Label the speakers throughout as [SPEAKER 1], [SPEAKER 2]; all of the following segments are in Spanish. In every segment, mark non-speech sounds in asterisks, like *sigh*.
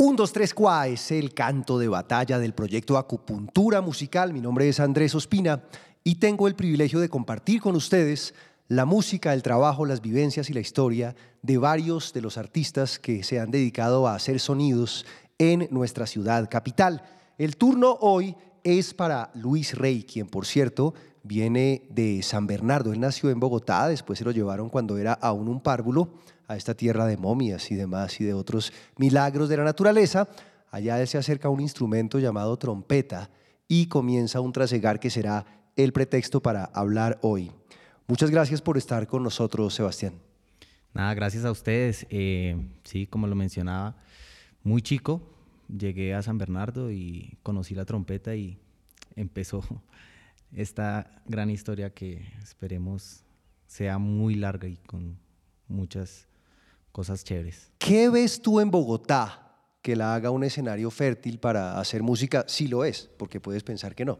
[SPEAKER 1] Un, dos, tres, cuá es el canto de batalla del proyecto Acupuntura Musical. Mi nombre es Andrés Ospina y tengo el privilegio de compartir con ustedes la música, el trabajo, las vivencias y la historia de varios de los artistas que se han dedicado a hacer sonidos en nuestra ciudad capital. El turno hoy es para Luis Rey, quien por cierto viene de San Bernardo. Él nació en Bogotá, después se lo llevaron cuando era aún un párvulo a esta tierra de momias y demás y de otros milagros de la naturaleza. Allá él se acerca a un instrumento llamado trompeta y comienza un trasegar que será el pretexto para hablar hoy. Muchas gracias por estar con nosotros, Sebastián.
[SPEAKER 2] Nada, gracias a ustedes. Eh, sí, como lo mencionaba, muy chico, llegué a San Bernardo y conocí la trompeta y empezó *laughs* esta gran historia que esperemos sea muy larga y con muchas cosas chéveres.
[SPEAKER 1] ¿Qué ves tú en Bogotá que la haga un escenario fértil para hacer música? Si lo es, porque puedes pensar que no.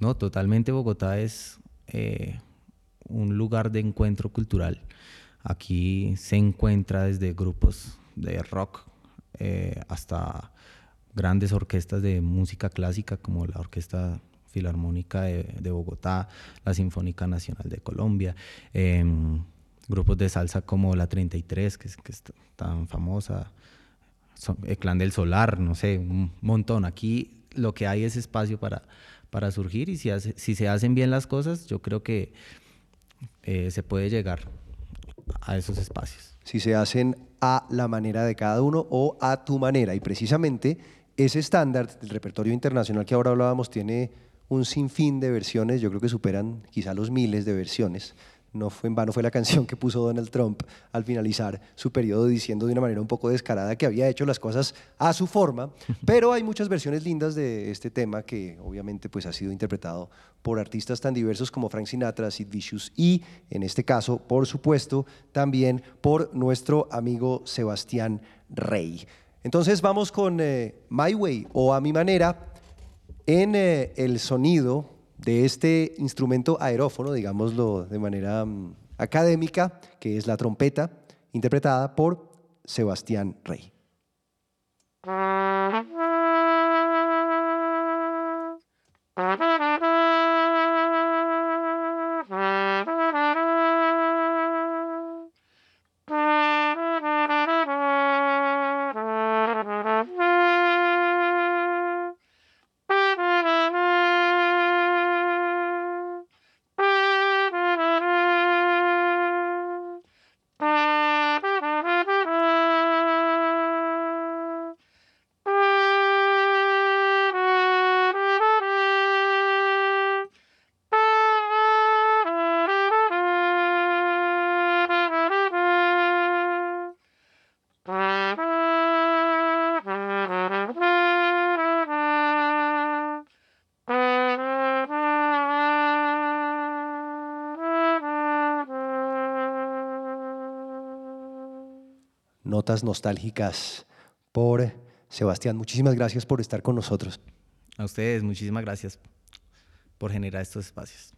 [SPEAKER 2] No, totalmente Bogotá es eh, un lugar de encuentro cultural. Aquí se encuentra desde grupos de rock eh, hasta grandes orquestas de música clásica como la Orquesta Filarmónica de, Bogotá, la Sinfónica Nacional de Colombia. Em, grupos de salsa como la 33, que que es tan famosa, el Clan del Solar, no sé, un montón. Aquí lo que hay es espacio para, para surgir y si, si se hacen bien las cosas, yo creo que eh, se puede llegar a esos espacios.
[SPEAKER 1] Si se hacen a la manera de cada uno o a tu manera. Y precisamente ese estándar del repertorio internacional que ahora hablábamos tiene un sinfín de versiones, yo creo que superan quizá los miles de versiones no fue en vano, fue la canción que puso Donald Trump al finalizar su periodo diciendo de una manera un poco descarada que había hecho las cosas a su forma, *laughs* pero hay muchas versiones lindas de este tema que obviamente pues ha sido interpretado por artistas tan diversos como Frank Sinatra, Sid Vicious y en este caso, por supuesto, también por nuestro amigo Sebastián Rey. Entonces vamos con eh, My Way o A Mi Manera en eh, el sonido de este instrumento aerófono, digámoslo de manera mm, académica, que es la trompeta, interpretada por Sebastián Rey. Notas nostálgicas por Sebastián. Muchísimas gracias por estar con nosotros.
[SPEAKER 2] A ustedes, muchísimas gracias por generar estos espacios.